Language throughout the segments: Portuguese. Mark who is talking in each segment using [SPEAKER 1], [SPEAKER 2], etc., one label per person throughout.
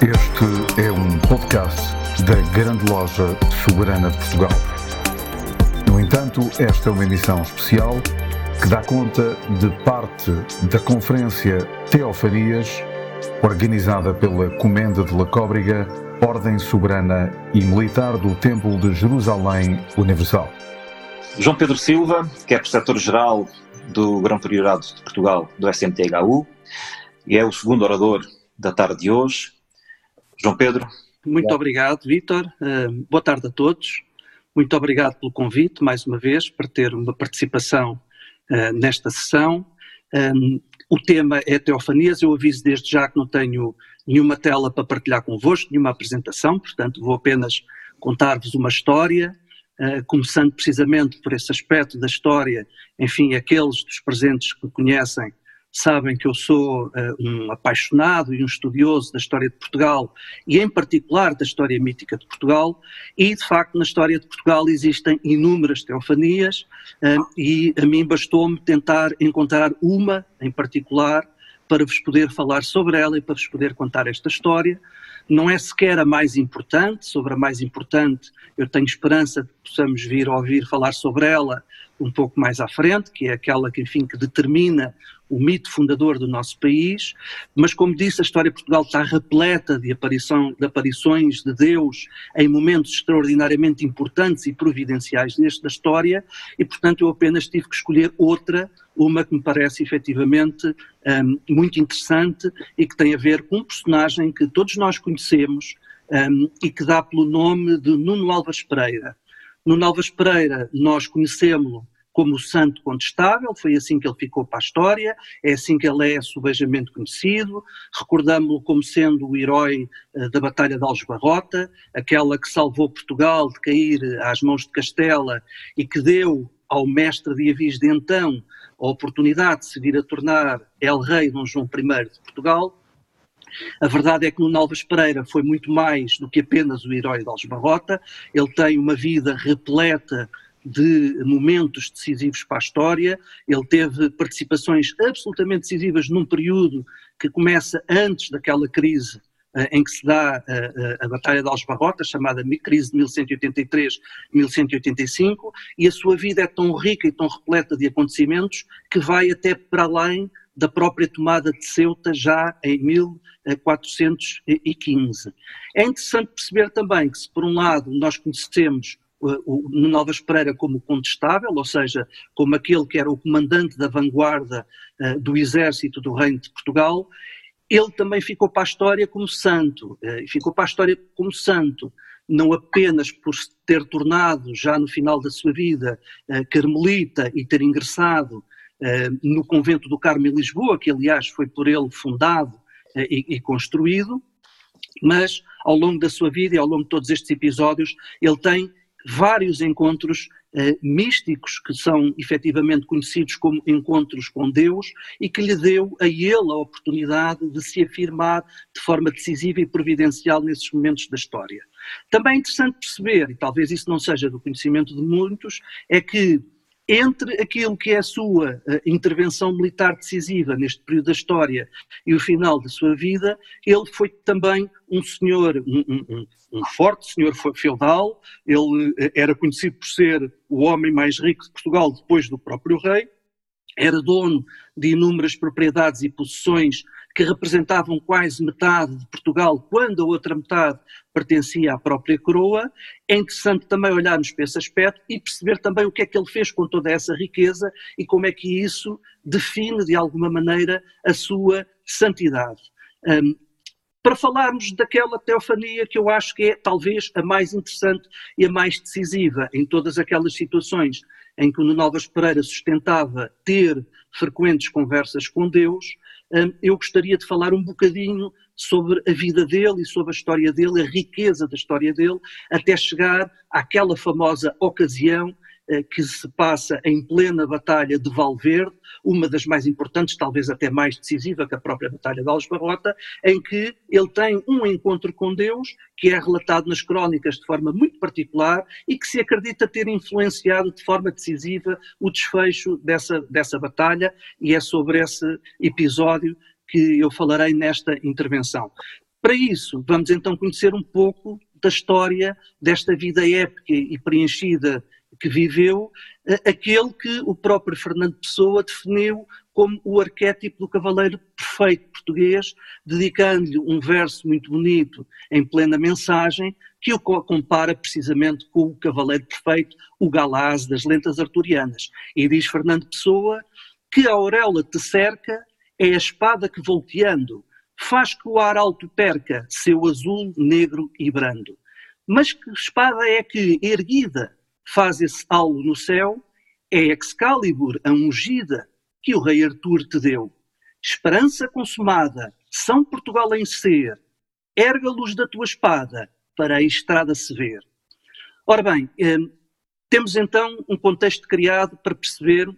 [SPEAKER 1] Este é um podcast da Grande Loja Soberana de Portugal. No entanto, esta é uma emissão especial que dá conta de parte da Conferência Teofanias, organizada pela Comenda de La Cóbrega, Ordem Soberana e Militar do Templo de Jerusalém Universal.
[SPEAKER 2] João Pedro Silva, que é preceptor-geral do Grão Priorado de Portugal, do SMTHU, e é o segundo orador da tarde de hoje, João Pedro.
[SPEAKER 3] Muito obrigado, Vítor. Uh, boa tarde a todos. Muito obrigado pelo convite, mais uma vez, para ter uma participação uh, nesta sessão. Um, o tema é teofanias. Eu aviso desde já que não tenho nenhuma tela para partilhar convosco, nenhuma apresentação, portanto, vou apenas contar-vos uma história, uh, começando precisamente por esse aspecto da história. Enfim, aqueles dos presentes que conhecem sabem que eu sou uh, um apaixonado e um estudioso da história de Portugal e, em particular, da história mítica de Portugal. E, de facto, na história de Portugal existem inúmeras teofanias uh, e a mim bastou-me tentar encontrar uma em particular para vos poder falar sobre ela e para vos poder contar esta história. Não é sequer a mais importante, sobre a mais importante eu tenho esperança de que possamos vir ouvir falar sobre ela um pouco mais à frente, que é aquela que, enfim, que determina o mito fundador do nosso país, mas como disse, a história de Portugal está repleta de, aparição, de aparições de Deus em momentos extraordinariamente importantes e providenciais nesta história, e portanto eu apenas tive que escolher outra, uma que me parece efetivamente um, muito interessante e que tem a ver com um personagem que todos nós conhecemos um, e que dá pelo nome de Nuno Alves Pereira. Nuno Alves Pereira, nós conhecemos-lo como o santo contestável, foi assim que ele ficou para a história, é assim que ele é subejamente conhecido, recordamos-lo como sendo o herói uh, da Batalha de Aljubarrota, aquela que salvou Portugal de cair às mãos de Castela e que deu ao mestre de Avis de então a oportunidade de se vir a tornar el-rei Dom João I de Portugal, a verdade é que Nuno Alves Pereira foi muito mais do que apenas o herói de Aljubarrota, ele tem uma vida repleta de momentos decisivos para a história. Ele teve participações absolutamente decisivas num período que começa antes daquela crise uh, em que se dá uh, a Batalha de Aljubarrota, chamada crise de 1183-1185, e a sua vida é tão rica e tão repleta de acontecimentos que vai até para além da própria tomada de Ceuta já em 1415. É interessante perceber também que se por um lado nós conhecemos o Nuno Alves Pereira como contestável, ou seja, como aquele que era o comandante da vanguarda uh, do exército do Reino de Portugal, ele também ficou para a história como santo, uh, e ficou para a história como santo, não apenas por se ter tornado, já no final da sua vida, carmelita e ter ingressado no convento do Carmo em Lisboa, que aliás foi por ele fundado e, e construído, mas ao longo da sua vida e ao longo de todos estes episódios, ele tem vários encontros eh, místicos que são efetivamente conhecidos como encontros com Deus e que lhe deu a ele a oportunidade de se afirmar de forma decisiva e providencial nesses momentos da história. Também é interessante perceber, e talvez isso não seja do conhecimento de muitos, é que entre aquilo que é a sua uh, intervenção militar decisiva neste período da história e o final da sua vida, ele foi também um senhor, um, um, um forte senhor feudal, ele uh, era conhecido por ser o homem mais rico de Portugal depois do próprio rei, era dono de inúmeras propriedades e possessões que representavam quase metade de Portugal, quando a outra metade pertencia à própria coroa. É interessante também olharmos para esse aspecto e perceber também o que é que ele fez com toda essa riqueza e como é que isso define, de alguma maneira, a sua santidade. Um, para falarmos daquela teofania que eu acho que é talvez a mais interessante e a mais decisiva em todas aquelas situações em que o Nuno Alves Pereira sustentava ter frequentes conversas com Deus, hum, eu gostaria de falar um bocadinho sobre a vida dele e sobre a história dele, a riqueza da história dele, até chegar àquela famosa ocasião que se passa em plena Batalha de Valverde, uma das mais importantes, talvez até mais decisiva que a própria Batalha de Algesbarrota, em que ele tem um encontro com Deus, que é relatado nas crónicas de forma muito particular e que se acredita ter influenciado de forma decisiva o desfecho dessa, dessa batalha, e é sobre esse episódio que eu falarei nesta intervenção. Para isso, vamos então conhecer um pouco da história desta vida épica e preenchida que viveu, aquele que o próprio Fernando Pessoa definiu como o arquétipo do cavaleiro perfeito português, dedicando-lhe um verso muito bonito em plena mensagem, que o compara precisamente com o cavaleiro perfeito, o galaz das lentas arturianas. E diz Fernando Pessoa que a auréola te cerca, é a espada que volteando faz que o ar alto perca seu azul, negro e brando. Mas que espada é que, erguida, faz esse algo no céu, é Excalibur, a ungida, que o rei Artur te deu. Esperança consumada, São Portugal em ser, erga a luz da tua espada, para a estrada se ver. Ora bem, eh, temos então um contexto criado para perceber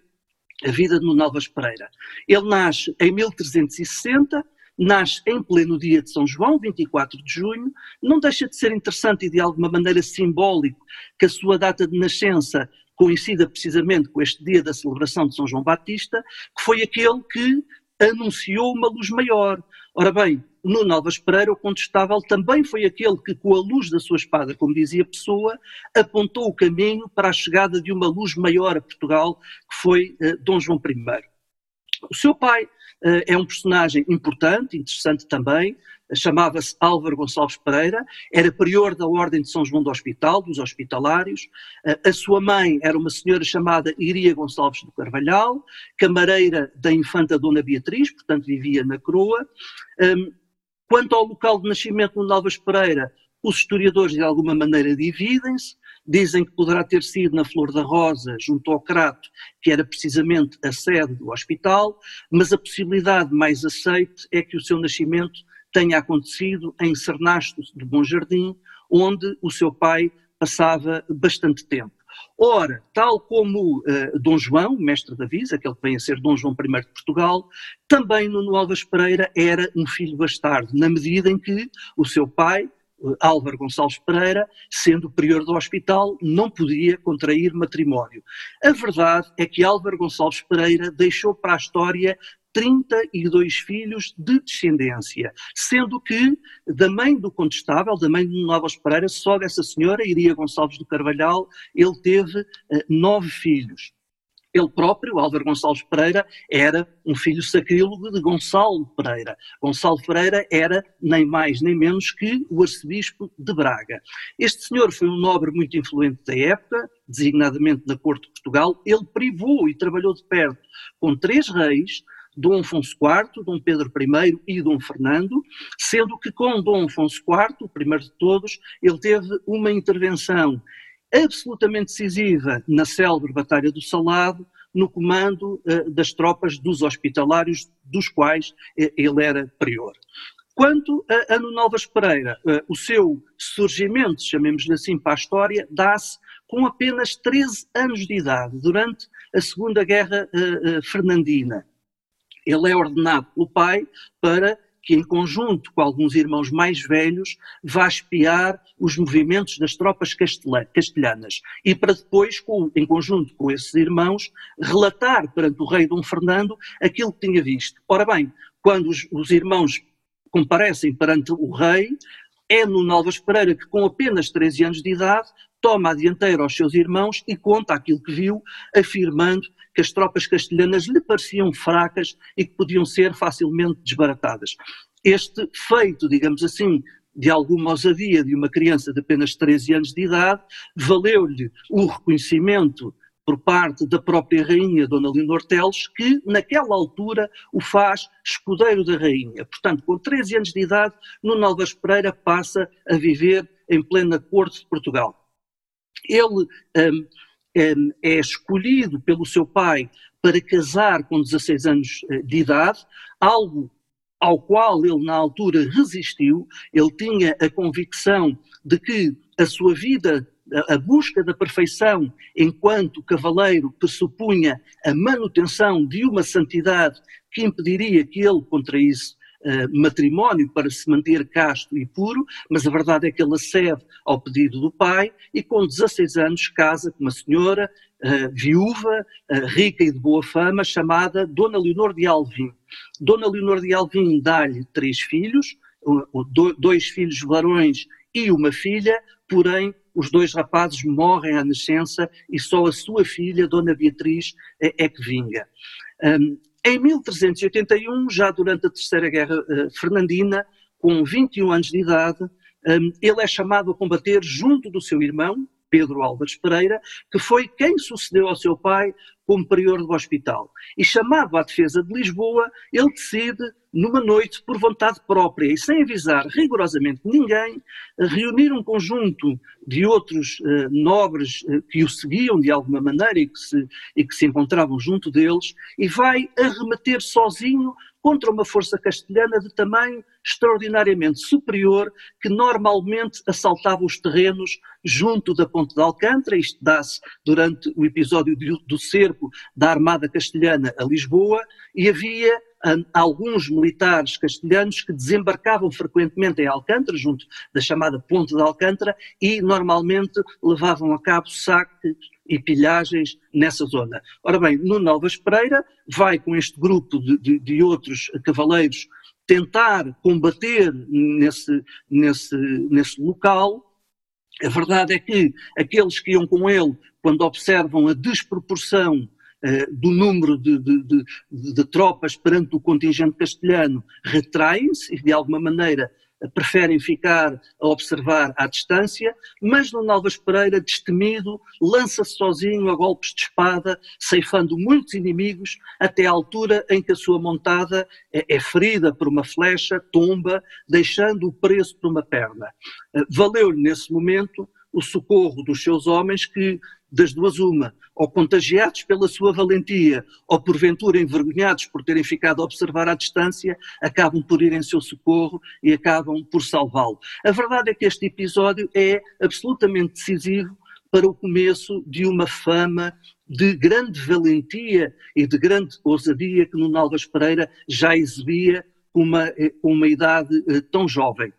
[SPEAKER 3] a vida de Nuno Alves Pereira. Ele nasce em 1360, nasce em pleno dia de São João, 24 de junho, não deixa de ser interessante e de alguma maneira simbólico que a sua data de nascença coincida precisamente com este dia da celebração de São João Batista, que foi aquele que anunciou uma luz maior. Ora bem, Nuno Alves Pereira, o contestável, também foi aquele que, com a luz da sua espada, como dizia Pessoa, apontou o caminho para a chegada de uma luz maior a Portugal, que foi uh, Dom João I. O seu pai é um personagem importante, interessante também, chamava-se Álvaro Gonçalves Pereira, era prior da Ordem de São João do Hospital, dos Hospitalários. Uh, a sua mãe era uma senhora chamada Iria Gonçalves do Carvalhal, camareira da infanta Dona Beatriz, portanto vivia na Croa. Um, quanto ao local de nascimento de Novas Pereira, os historiadores de alguma maneira dividem-se. Dizem que poderá ter sido na Flor da Rosa, junto ao Crato, que era precisamente a sede do hospital, mas a possibilidade mais aceite é que o seu nascimento tenha acontecido em Cernasto de Bom Jardim, onde o seu pai passava bastante tempo. Ora, tal como uh, Dom João, mestre da Visa, aquele que vem a ser Dom João I de Portugal, também Nuno Alves Pereira era um filho bastardo, na medida em que o seu pai, Álvaro Gonçalves Pereira, sendo prior do hospital, não podia contrair matrimónio. A verdade é que Álvaro Gonçalves Pereira deixou para a história 32 filhos de descendência, sendo que da mãe do contestável, da mãe de Novas Pereira, só dessa senhora, Iria Gonçalves do Carvalhal, ele teve uh, nove filhos. Ele próprio, Álvaro Gonçalves Pereira, era um filho sacrílego de Gonçalo Pereira. Gonçalo Pereira era nem mais nem menos que o arcebispo de Braga. Este senhor foi um nobre muito influente da época, designadamente na corte de Portugal. Ele privou e trabalhou de perto com três reis, Dom Afonso IV, Dom Pedro I e Dom Fernando, sendo que com Dom Afonso IV, o primeiro de todos, ele teve uma intervenção absolutamente decisiva na célebre Batalha do Salado, no comando uh, das tropas dos hospitalários, dos quais uh, ele era prior. Quanto a Ano Novas Pereira, uh, o seu surgimento, chamemos-lhe assim para a história, dá-se com apenas 13 anos de idade, durante a Segunda Guerra Fernandina. Ele é ordenado pelo pai para que, em conjunto com alguns irmãos mais velhos, vá espiar os movimentos das tropas castelhanas e para depois, em conjunto com esses irmãos, relatar perante o rei Dom Fernando aquilo que tinha visto. Ora bem, quando os, os irmãos comparecem perante o rei, é no Novas Pereira que, com apenas 13 anos de idade, toma a dianteira aos seus irmãos e conta aquilo que viu, afirmando que as tropas castelhanas lhe pareciam fracas e que podiam ser facilmente desbaratadas. Este feito, digamos assim, de alguma ousadia de uma criança de apenas 13 anos de idade, valeu-lhe o reconhecimento por parte da própria rainha Dona Leonor Teles, que naquela altura o faz escudeiro da rainha. Portanto, com 13 anos de idade, Nuno Alves Pereira passa a viver em plena corte de Portugal. Ele um, um, é escolhido pelo seu pai para casar com 16 anos eh, de idade, algo ao qual ele na altura resistiu, ele tinha a convicção de que a sua vida, a busca da perfeição enquanto cavaleiro pressupunha a manutenção de uma santidade que impediria que ele contraísse Uh, matrimónio para se manter casto e puro, mas a verdade é que ele acede ao pedido do pai e com 16 anos casa com uma senhora uh, viúva, uh, rica e de boa fama, chamada Dona Leonor de Alvim. Dona Leonor de Alvim dá-lhe três filhos, dois filhos varões e uma filha, porém os dois rapazes morrem à nascença e só a sua filha, Dona Beatriz, é, é que vinga. Um, em 1381, já durante a Terceira Guerra uh, Fernandina, com 21 anos de idade, um, ele é chamado a combater junto do seu irmão, Pedro Álvares Pereira, que foi quem sucedeu ao seu pai como prior do hospital. E chamado à defesa de Lisboa, ele decide, numa noite, por vontade própria e sem avisar rigorosamente ninguém, reunir um conjunto de outros eh, nobres eh, que o seguiam de alguma maneira e que, se, e que se encontravam junto deles, e vai arremeter sozinho contra uma força castelhana de tamanho extraordinariamente superior que normalmente assaltava os terrenos junto da Ponte de Alcântara, isto dá-se durante o episódio do cerco da Armada Castelhana a Lisboa, e havia alguns militares castelhanos que desembarcavam frequentemente em Alcântara, junto da chamada Ponte de Alcântara, e normalmente levavam a cabo saques e pilhagens nessa zona. Ora bem, Nuno Alves Pereira vai com este grupo de, de, de outros cavaleiros tentar combater nesse, nesse, nesse local. A verdade é que aqueles que iam com ele, quando observam a desproporção Uh, do número de, de, de, de, tropas perante o contingente castelhano retraem-se e, de alguma maneira, preferem ficar a observar à distância, mas Nuno Alves Pereira, destemido, lança-se sozinho a golpes de espada, ceifando muitos inimigos, até à altura em que a sua montada é, é ferida por uma flecha, tomba, deixando-o preso por uma perna. Eh, valeu-lhe, nesse momento, o socorro dos seus homens que, das duas uma, ou contagiados pela sua valentia, ou porventura envergonhados por terem ficado a observar à distância, acabam por ir em seu socorro e acabam por salvá-lo. A verdade é que este episódio é absolutamente decisivo para o começo de uma fama de grande valentia e de grande ousadia que Nuno Alves Pereira já exibia com uma, eh, uma idade eh, tão jovem.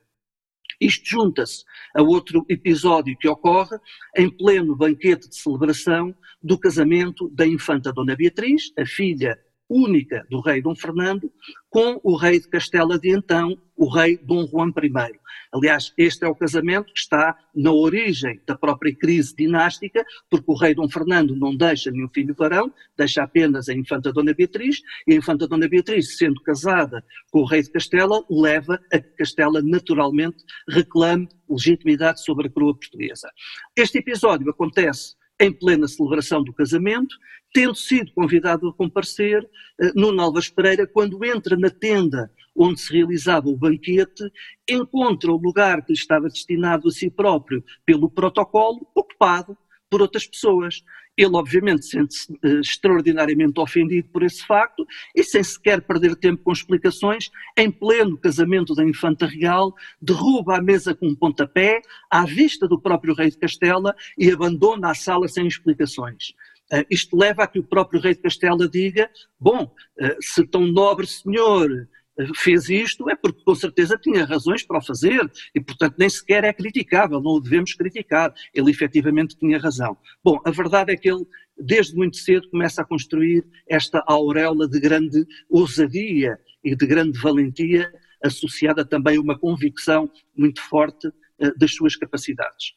[SPEAKER 3] Isto junta-se a outro episódio que ocorre em pleno banquete de celebração do casamento da infanta Dona Beatriz, a filha única do rei Dom Fernando, com o rei de Castela de então, o rei Dom Juan I. Aliás, este é o casamento que está na origem da própria crise dinástica, porque o rei Dom Fernando não deixa nenhum filho varão, deixa apenas a infanta Dona Beatriz, e a infanta Dona Beatriz, sendo casada com o rei de Castela, leva a que Castela naturalmente reclame legitimidade sobre a coroa portuguesa. Este episódio acontece em plena celebração do casamento, tendo sido convidado a comparecer, uh, Nuno Alves Pereira, quando entra na tenda onde se realizava o banquete, encontra o lugar que lhe estava destinado a si próprio pelo protocolo ocupado por outras pessoas. Ele, obviamente, sente-se uh, extraordinariamente ofendido por esse facto e, sem sequer perder tempo com explicações, em pleno casamento da Infanta Real, derruba a mesa com um pontapé, à vista do próprio rei de Castela, e abandona a sala sem explicações. Uh, isto leva a que o próprio rei de Castela diga: Bom, uh, se tão nobre senhor fez isto é porque com certeza tinha razões para o fazer e, portanto, nem sequer é criticável, não o devemos criticar. Ele efetivamente tinha razão. Bom, a verdade é que ele, desde muito cedo, começa a construir esta auréola de grande ousadia e de grande valentia, associada também a uma convicção muito forte uh, das suas capacidades.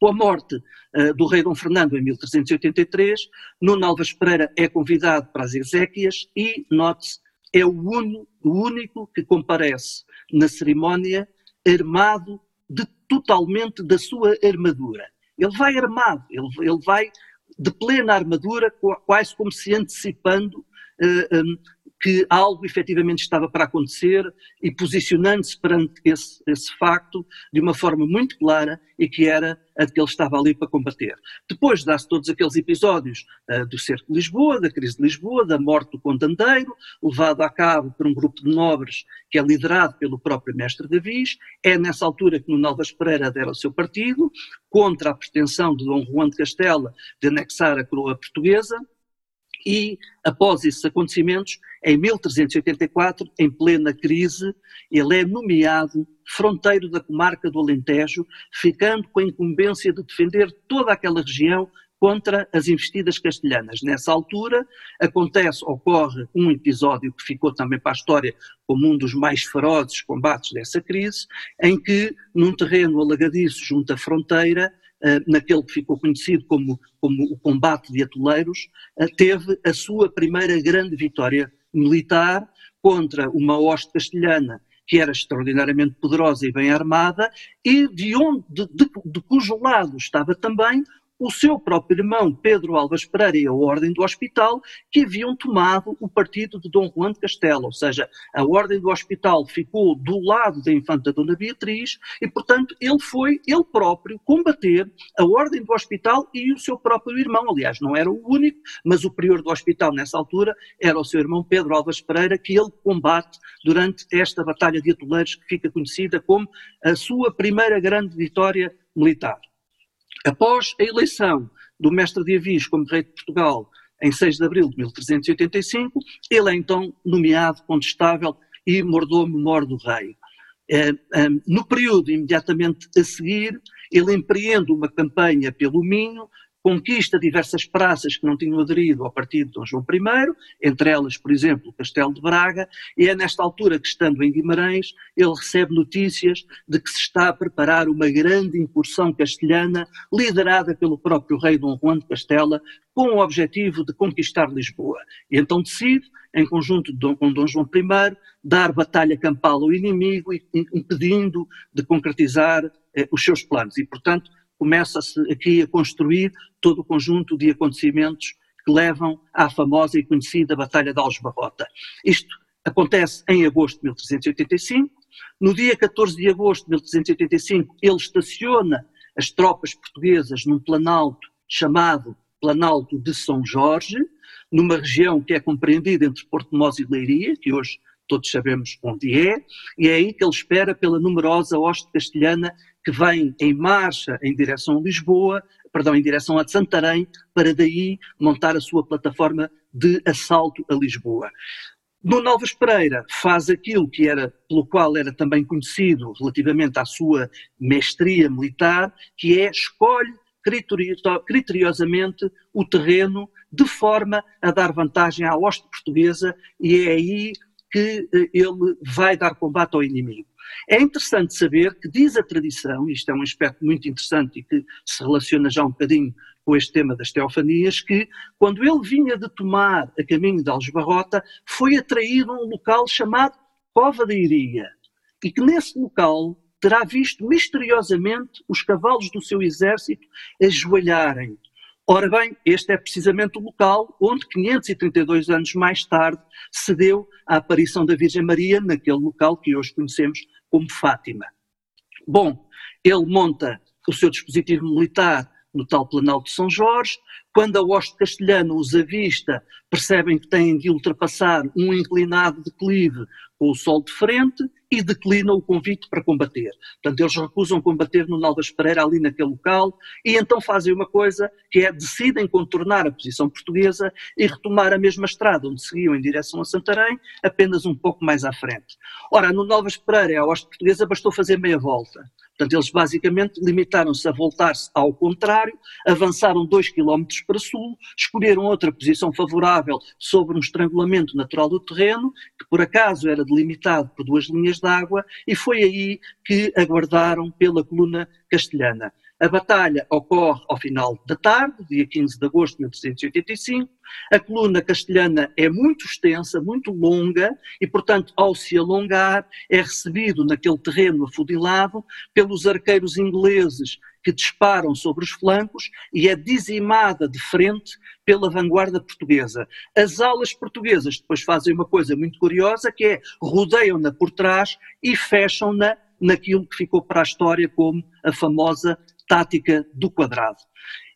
[SPEAKER 3] Com a morte uh, do rei Dom Fernando em 1383, Nuno Alves Pereira é convidado para as exéquias e, note-se, é o, uno, o único que comparece na cerimónia armado de, totalmente da sua armadura. Ele vai armado, ele, ele vai de plena armadura, quase como se antecipando uh, um, que algo efetivamente estava para acontecer e posicionando-se perante esse, esse facto de uma forma muito clara e que era a que ele estava ali para combater. Depois dá-se todos aqueles episódios uh, do cerco de Lisboa, da crise de Lisboa, da morte do condandeiro, levado a cabo por um grupo de nobres que é liderado pelo próprio mestre Davis. É nessa altura que Nuno Alves Pereira adera ao seu partido, contra a pretensão de Dom Juan de Castela de anexar a coroa portuguesa, e, após esses acontecimentos, em 1384, em plena crise, ele é nomeado fronteiro da comarca do Alentejo, ficando com a incumbência de defender toda aquela região contra as investidas castelhanas. Nessa altura, acontece, ocorre um episódio que ficou também para a história como um dos mais ferozes combates dessa crise, em que, num terreno alagadiço junto à fronteira, naquele que ficou conhecido como, como o combate de atoleiros, eh, teve a sua primeira grande vitória militar contra uma hoste castelhana que era extraordinariamente poderosa e bem armada, e de, onde, de, de, de cujo lado estava também o seu próprio irmão Pedro Alves Pereira e a Ordem do Hospital, que haviam tomado o partido de Dom Juan de Castelo, ou seja, a Ordem do Hospital ficou do lado da infanta Dona Beatriz e, portanto, ele foi ele próprio combater a Ordem do Hospital e o seu próprio irmão. Aliás, não era o único, mas o prior do hospital nessa altura era o seu irmão Pedro Alves Pereira, que ele combate durante esta Batalha de Atoleiros, que fica conhecida como a sua primeira grande vitória militar. Após a eleição do mestre de Avis como rei de Portugal em 6 de abril de 1385, ele é então nomeado condestável e mordomo-mor do rei. É, é, no período imediatamente a seguir, ele empreende uma campanha pelo Minho, conquista diversas praças que não tinham aderido ao partido de Dom João I, entre elas, por exemplo, o Castelo de Braga, e é nesta altura que, estando em Guimarães, ele recebe notícias de que se está a preparar uma grande incursão castelhana, liderada pelo próprio rei Dom Juan de Castela, com o objetivo de conquistar Lisboa. E então decide, em conjunto com Dom João I, dar batalha campal ao inimigo, impedindo de concretizar eh, os seus planos. E, portanto, começa-se aqui a construir todo o conjunto de acontecimentos que levam à famosa e conhecida Batalha de Aljubarrota. Isto acontece em agosto de 1385. No dia 14 de agosto de 1385, ele estaciona as tropas portuguesas num planalto chamado Planalto de São Jorge, numa região que é compreendida entre Porto Mós e Leiria, que hoje todos sabemos onde é, e é aí que ele espera pela numerosa hoste castelhana que vem em marcha em direção a Lisboa, perdão, em direção a Santarém, para daí montar a sua plataforma de assalto a Lisboa. Nuno Alves Pereira faz aquilo que era, pelo qual era também conhecido relativamente à sua mestria militar, que é escolhe criteriosamente o terreno de forma a dar vantagem à hoste portuguesa e é aí que eh, ele vai dar combate ao inimigo. É interessante saber que diz a tradição, isto é um aspecto muito interessante e que se relaciona já um bocadinho com este tema das teofanias, que quando ele vinha de tomar a caminho de Algebarrota, foi atraído a um local chamado Cova da Iria, e que nesse local terá visto misteriosamente os cavalos do seu exército ajoelharem. Ora bem, este é precisamente o local onde, 532 anos mais tarde, se deu a aparição da Virgem Maria, naquele local que hoje conhecemos como Fátima. Bom, ele monta o seu dispositivo militar no tal Planalto de São Jorge. Quando a hoste castelhana os avista, percebem que têm de ultrapassar um inclinado declive com o sol de frente e declinam o convite para combater. Portanto, eles recusam combater no Naldas Pereira, ali naquele local, e então fazem uma coisa que é decidem contornar a posição portuguesa e retomar a mesma estrada onde seguiam em direção a Santarém, apenas um pouco mais à frente. Ora, no Naldas Pereira, a hoste portuguesa, bastou fazer meia volta. Portanto, eles basicamente limitaram-se a voltar-se ao contrário, avançaram dois quilómetros para sul, escolheram outra posição favorável sobre um estrangulamento natural do terreno, que por acaso era delimitado por duas linhas de água, e foi aí que aguardaram pela coluna castelhana. A batalha ocorre ao final da tarde, dia 15 de agosto de 1385. A coluna castelhana é muito extensa, muito longa, e, portanto, ao se alongar, é recebido naquele terreno afudilado pelos arqueiros ingleses que disparam sobre os flancos e é dizimada de frente pela vanguarda portuguesa. As alas portuguesas depois fazem uma coisa muito curiosa, que é rodeiam-na por trás e fecham-na naquilo que ficou para a história como a famosa tática do quadrado.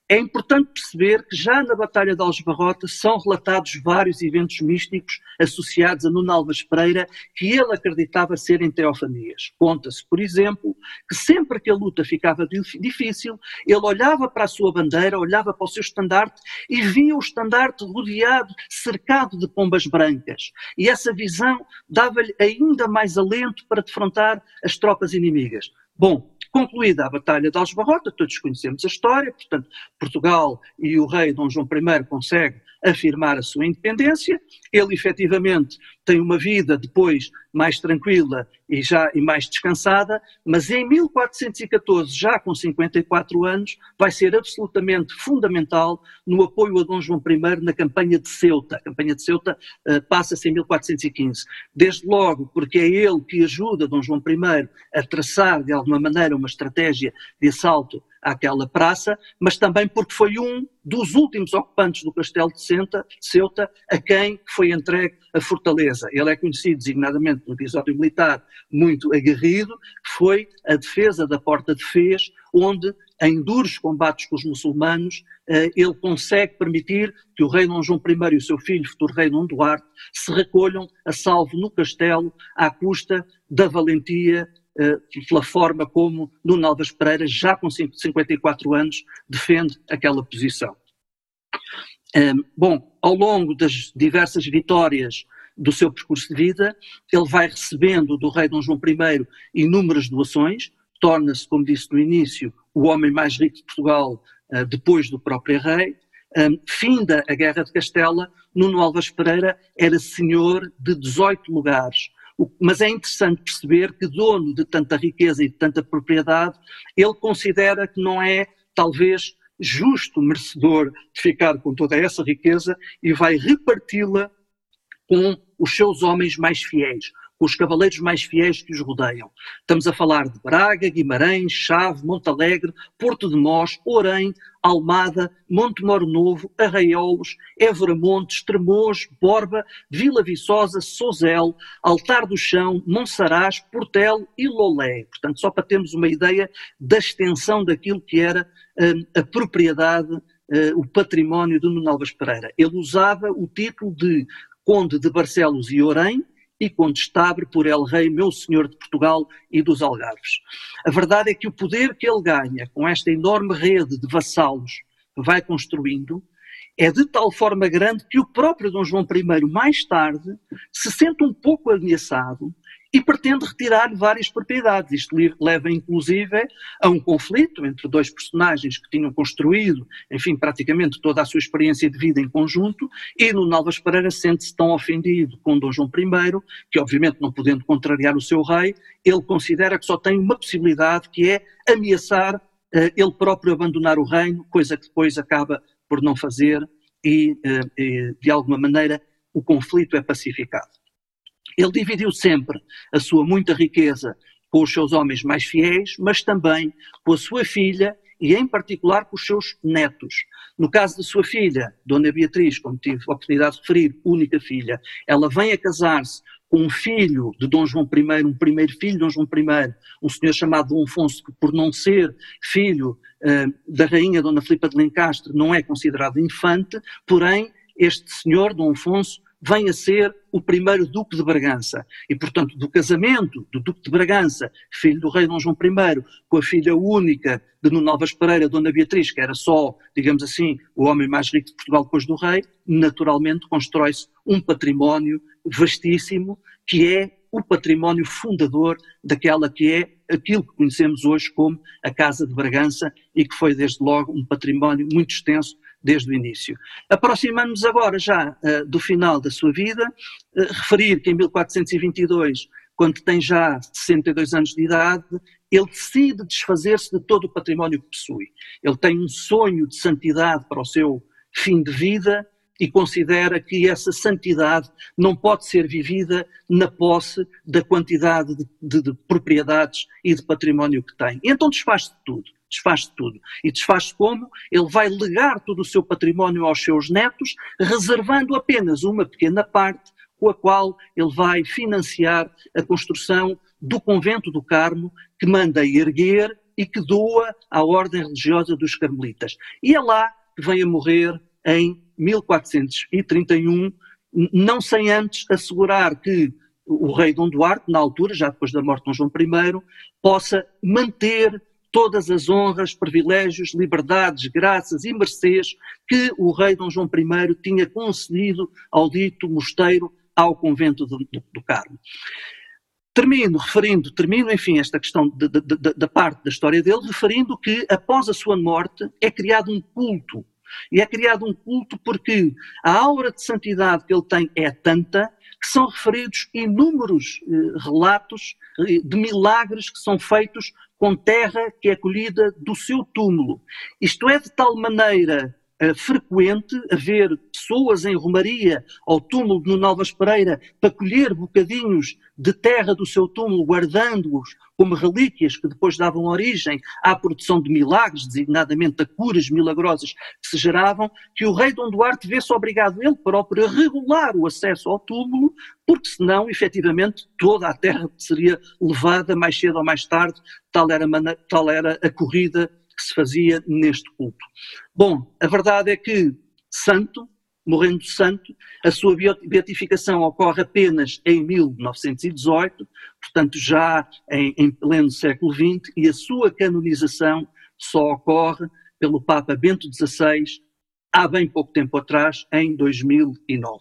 [SPEAKER 3] É importante perceber que já na Batalha de Algebarrota são relatados vários eventos místicos associados a Nuno Alves Pereira que ele acreditava serem teofanias. Conta-se, por exemplo, que sempre que a luta ficava difícil, ele olhava para a sua bandeira, olhava para o seu estandarte e via o estandarte rodeado, cercado de pombas brancas. E essa visão dava-lhe ainda mais alento para defrontar as tropas inimigas. Bom, Concluída a Batalha de Algebarrota, todos conhecemos a história, portanto, Portugal e o rei Dom João I conseguem afirmar a sua independência. Ele efetivamente tem uma vida depois mais tranquila e já e mais descansada, mas em 1414, já com 54 anos, vai ser absolutamente fundamental no apoio a Dom João I na campanha de Ceuta. A campanha de Ceuta uh, passa-se em 1415. Desde logo porque é ele que ajuda Dom João I a traçar de alguma maneira uma estratégia de assalto àquela praça, mas também porque foi um dos últimos ocupantes do castelo de Ceuta a quem foi entregue a fortaleza. Ele é conhecido designadamente no episódio militar muito aguerrido, que foi a defesa da Porta de Fez, onde, em duros combates com os muçulmanos, eh, ele consegue permitir que o rei Dom João I e o seu filho, futuro rei Dom Duarte, se recolham a salvo no castelo à custa da valentia eh, pela forma como Nuno Alves Pereira, já com 54 anos, defende aquela posição. Bom, ao longo das diversas vitórias do seu percurso de vida, ele vai recebendo do rei Dom João I inúmeras doações, torna-se, como disse no início, o homem mais rico de Portugal eh, depois do próprio rei. Finda a Guerra de Castela, Nuno Alves Pereira era senhor de 18 lugares, mas é interessante perceber que, dono de tanta riqueza e de tanta propriedade, ele considera que não é, talvez, justo, merecedor de ficar com toda essa riqueza e vai reparti-la com os seus homens mais fiéis, com os cavaleiros mais fiéis que os rodeiam. Estamos a falar de Braga, Guimarães, Chave, Montalegre, Porto de Mós, Orém, Almada, Monte Moro Novo, Arraiolos, Évora Montes, Tremoz, Borba, Vila Viçosa, Sozel, Altar do Chão, Monsaraz, Portel e Lolé. Portanto, só para termos uma ideia da extensão daquilo que era hum, a propriedade, hum, o património de Nuno Alves Pereira. Ele usava o título de Conde de Barcelos e Orém, e contestável por El Rei, meu senhor de Portugal e dos Algarves. A verdade é que o poder que ele ganha com esta enorme rede de vassalos que vai construindo é de tal forma grande que o próprio Dom João I, mais tarde, se sente um pouco ameaçado e pretende retirar várias propriedades. Isto leva, inclusive, a um conflito entre dois personagens que tinham construído, enfim, praticamente toda a sua experiência de vida em conjunto, e no Alves Pereira sente-se tão ofendido com Dom João I, que obviamente não podendo contrariar o seu rei, ele considera que só tem uma possibilidade, que é ameaçar uh, ele próprio abandonar o reino, coisa que depois acaba por não fazer e, uh, e de alguma maneira, o conflito é pacificado. Ele dividiu sempre a sua muita riqueza com os seus homens mais fiéis, mas também com a sua filha e, em particular, com os seus netos. No caso da sua filha, Dona Beatriz, como tive a oportunidade de referir, única filha, ela vem a casar-se com um filho de Dom João I, um primeiro filho de Dom João I, um senhor chamado Dom Afonso, que por não ser filho uh, da rainha Dona Filipa de Lencastre não é considerado infante, porém este senhor, Dom Afonso, vem a ser o primeiro Duque de Bragança. E, portanto, do casamento do Duque de Bragança, filho do rei Dom João I, com a filha única de Nuno Alves Pereira, Dona Beatriz, que era só, digamos assim, o homem mais rico de Portugal depois do rei, naturalmente constrói-se um património vastíssimo, que é o património fundador daquela que é aquilo que conhecemos hoje como a Casa de Bragança e que foi desde logo um património muito extenso desde o início. Aproximamos-nos agora já uh, do final da sua vida, uh, referir que em 1422, quando tem já 62 anos de idade, ele decide desfazer-se de todo o património que possui. Ele tem um sonho de santidade para o seu fim de vida e considera que essa santidade não pode ser vivida na posse da quantidade de, de, de propriedades e de património que tem. Então desfaz-se de tudo. Desfaz-se tudo. E desfaz-se como? Ele vai legar todo o seu património aos seus netos, reservando apenas uma pequena parte com a qual ele vai financiar a construção do convento do Carmo, que manda erguer e que doa à ordem religiosa dos carmelitas. E é lá que vem a morrer em 1431, não sem antes assegurar que o rei Dom Duarte, na altura, já depois da morte de Dom João I, possa manter todas as honras, privilégios, liberdades, graças e mercês que o rei Dom João I tinha concedido ao dito mosteiro, ao convento do, do, do Carmo. Termino referindo, termino, enfim, esta questão da parte da história dele, referindo que após a sua morte é criado um culto e é criado um culto porque a aura de santidade que ele tem é tanta que são referidos inúmeros eh, relatos eh, de milagres que são feitos com terra que é colhida do seu túmulo. Isto é de tal maneira frequente haver pessoas em Romaria ao túmulo de Novas Pereira para colher bocadinhos de terra do seu túmulo, guardando-os como relíquias que depois davam origem à produção de milagres, designadamente a curas milagrosas que se geravam, que o rei Dom Duarte vê-se obrigado ele próprio a regular o acesso ao túmulo, porque senão, efetivamente, toda a terra seria levada mais cedo ou mais tarde, tal era, tal era a corrida que se fazia neste culto. Bom, a verdade é que santo, morrendo santo, a sua beatificação ocorre apenas em 1918, portanto já em, em pleno século XX, e a sua canonização só ocorre pelo Papa Bento XVI há bem pouco tempo atrás, em 2009.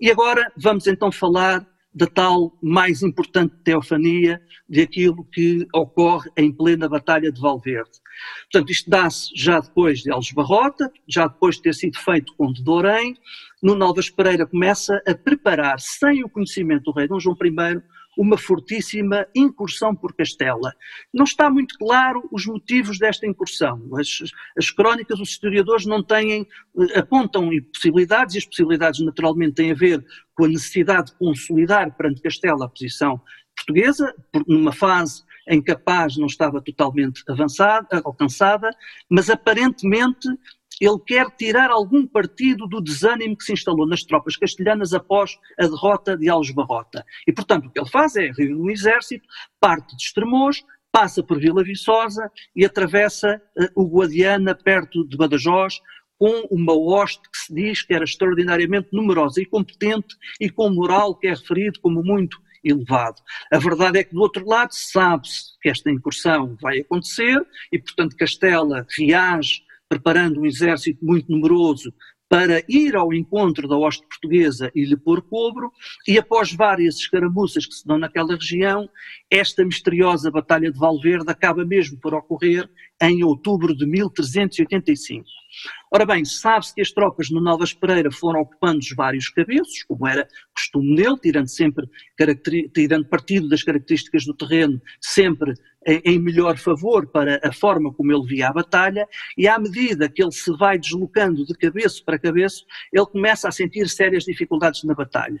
[SPEAKER 3] E agora vamos então falar da tal mais importante teofania de aquilo que ocorre em plena Batalha de Valverde. Portanto, isto dá-se já depois de Alves Barrota, já depois de ter sido feito com de Dourém, no Novas Pereira começa a preparar, sem o conhecimento do rei Dom João I, uma fortíssima incursão por Castela. Não está muito claro os motivos desta incursão. As, as crónicas, os historiadores não têm, eh, apontam possibilidades, e as possibilidades naturalmente têm a ver com a necessidade de consolidar perante Castela a posição portuguesa, numa fase em que a paz não estava totalmente avançada, alcançada, mas aparentemente ele quer tirar algum partido do desânimo que se instalou nas tropas castelhanas após a derrota de Alves Barrota. E, portanto, o que ele faz é reunir um exército, parte de Estremoz, passa por Vila Viçosa e atravessa uh, o Guadiana, perto de Badajoz, com uma hoste que se diz que era extraordinariamente numerosa e competente e com moral que é referido como muito elevado. A verdade é que do outro lado sabe-se que esta incursão vai acontecer e, portanto, Castela reage preparando um exército muito numeroso para ir ao encontro da hoste portuguesa e lhe pôr cobro, e após várias escaramuças que se dão naquela região, esta misteriosa Batalha de Valverde acaba mesmo por ocorrer em outubro de 1385. Ora bem, sabe-se que as tropas no Novas Pereira foram ocupando os vários cabeços, como era costume nele, tirando sempre tirando partido das características do terreno, sempre em melhor favor para a forma como ele via a batalha, e à medida que ele se vai deslocando de cabeça para cabeça, ele começa a sentir sérias dificuldades na batalha.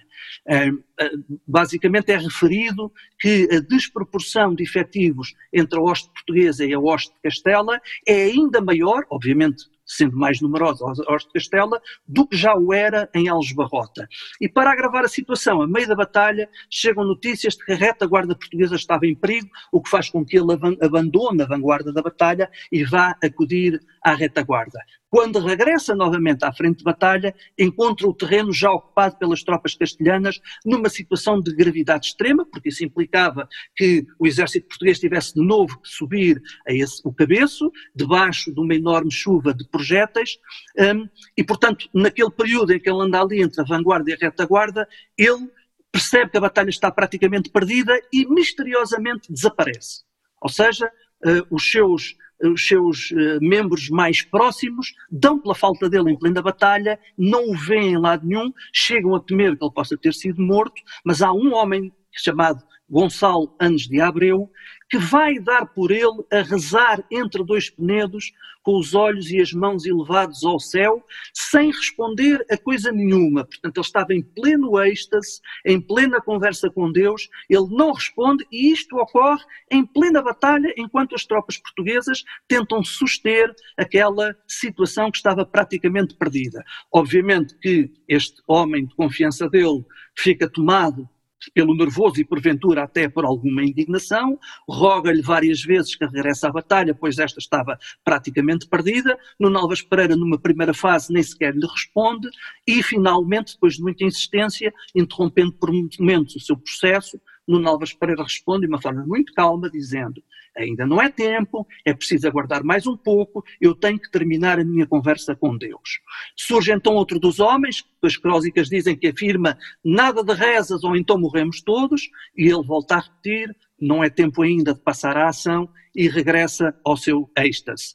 [SPEAKER 3] Basicamente é referido que a desproporção de efetivos entre a hoste portuguesa e a hoste de Castela é ainda maior, obviamente sendo mais numerosa a hoste de Castela, do que já o era em Alves Barrota. E para agravar a situação, a meio da batalha, chegam notícias de que a retaguarda portuguesa estava em perigo, o que faz com que ele abandone a vanguarda da batalha e vá acudir à retaguarda. Quando regressa novamente à frente de batalha, encontra o terreno já ocupado pelas tropas castelhanas numa situação de gravidade extrema, porque isso implicava que o exército português tivesse de novo que subir a esse, o cabeço, debaixo de uma enorme chuva de projéteis, um, e portanto, naquele período em que ele anda ali entre a vanguarda e a retaguarda, ele percebe que a batalha está praticamente perdida e misteriosamente desaparece. Ou seja, uh, os seus os seus uh, membros mais próximos dão pela falta dele em plena batalha, não o veem em lado nenhum, chegam a temer que ele possa ter sido morto, mas há um homem chamado Gonçalo Anos de Abreu, que vai dar por ele a rezar entre dois penedos, com os olhos e as mãos elevados ao céu, sem responder a coisa nenhuma. Portanto, ele estava em pleno êxtase, em plena conversa com Deus, ele não responde e isto ocorre em plena batalha, enquanto as tropas portuguesas tentam suster aquela situação que estava praticamente perdida. Obviamente que este homem de confiança dele fica tomado pelo nervoso e porventura até por alguma indignação, roga-lhe várias vezes que regresse à batalha, pois esta estava praticamente perdida. Nuno Alves Pereira, numa primeira fase, nem sequer lhe responde e, finalmente, depois de muita insistência, interrompendo por momentos o seu processo, Nuno Alves Pereira responde de uma forma muito calma, dizendo: ainda não é tempo, é preciso aguardar mais um pouco, eu tenho que terminar a minha conversa com Deus. Surge então outro dos homens, as crónicas dizem que afirma nada de rezas ou então morremos todos, e ele volta a repetir: não é tempo ainda de passar à ação, e regressa ao seu êxtase.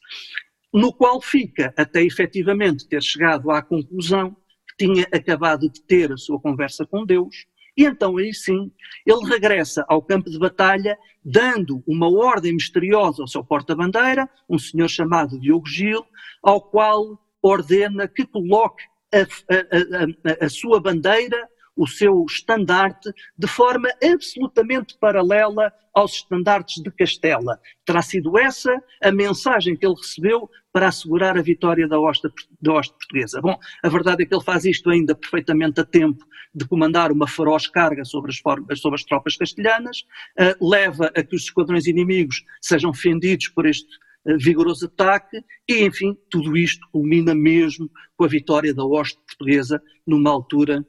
[SPEAKER 3] No qual fica até efetivamente ter chegado à conclusão que tinha acabado de ter a sua conversa com Deus e então aí sim, ele regressa ao campo de batalha, dando uma ordem misteriosa ao seu porta-bandeira, um senhor chamado Diogo Gil, ao qual ordena que coloque a, a, a, a sua bandeira o seu estandarte de forma absolutamente paralela aos estandartes de Castela. Terá sido essa a mensagem que ele recebeu para assegurar a vitória da hoste, da portuguesa. Bom, a verdade é que ele faz isto ainda perfeitamente a tempo de comandar uma feroz carga sobre as, sobre as tropas castelhanas, uh, leva a que os esquadrões inimigos sejam fendidos por este uh, vigoroso ataque e, enfim, tudo isto culmina mesmo com a vitória da hoste portuguesa numa altura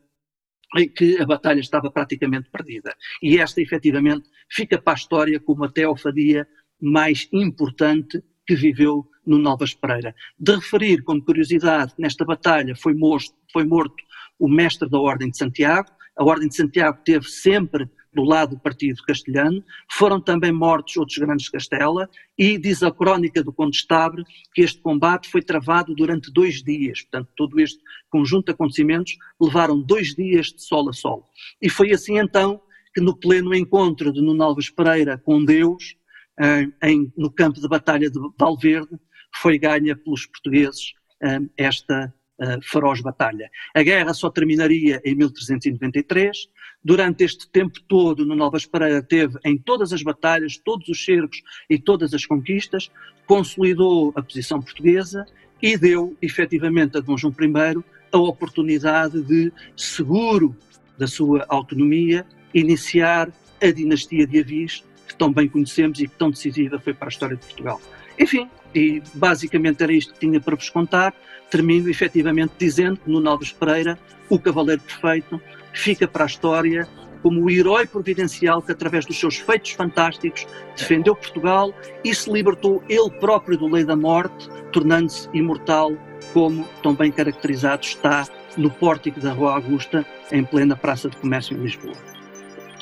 [SPEAKER 3] em que a batalha estava praticamente perdida. E esta, efetivamente, fica para a história como a teofadia mais importante que viveu no Novas Pereira. De referir, como curiosidade, nesta batalha foi morto, foi morto o mestre da Ordem de Santiago, a Ordem de Santiago teve sempre do lado do partido castelhano, foram também mortos outros grandes de Castela e diz a crónica do Condestable que este combate foi travado durante dois dias, portanto todo este conjunto de acontecimentos levaram dois dias de sol a sol. E foi assim então que no pleno encontro de Nuno Alves Pereira com Deus, eh, em, no campo de batalha de Valverde, foi ganha pelos portugueses eh, esta uh, feroz batalha. A guerra só terminaria em 1393. Durante este tempo todo, no Novas Pereira teve em todas as batalhas, todos os cercos e todas as conquistas, consolidou a posição portuguesa e deu, efetivamente, a Dom João I a oportunidade de, seguro da sua autonomia, iniciar a dinastia de Avis, que tão bem conhecemos e que tão decisiva foi para a história de Portugal. Enfim, e basicamente era isto que tinha para vos contar. Termino efetivamente dizendo que no Alves Pereira, o cavaleiro perfeito, fica para a história como o herói providencial que, através dos seus feitos fantásticos, defendeu Portugal e se libertou ele próprio do lei da morte, tornando-se imortal, como tão bem caracterizado está no pórtico da Rua Augusta, em plena Praça de Comércio em Lisboa.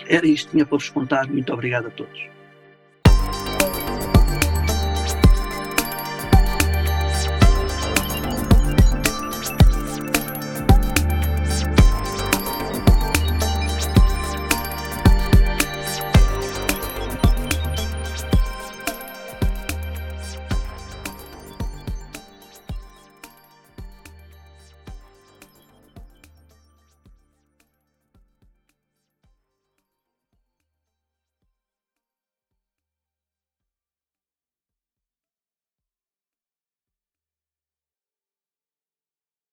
[SPEAKER 3] Era isto que tinha para vos contar. Muito obrigado a todos.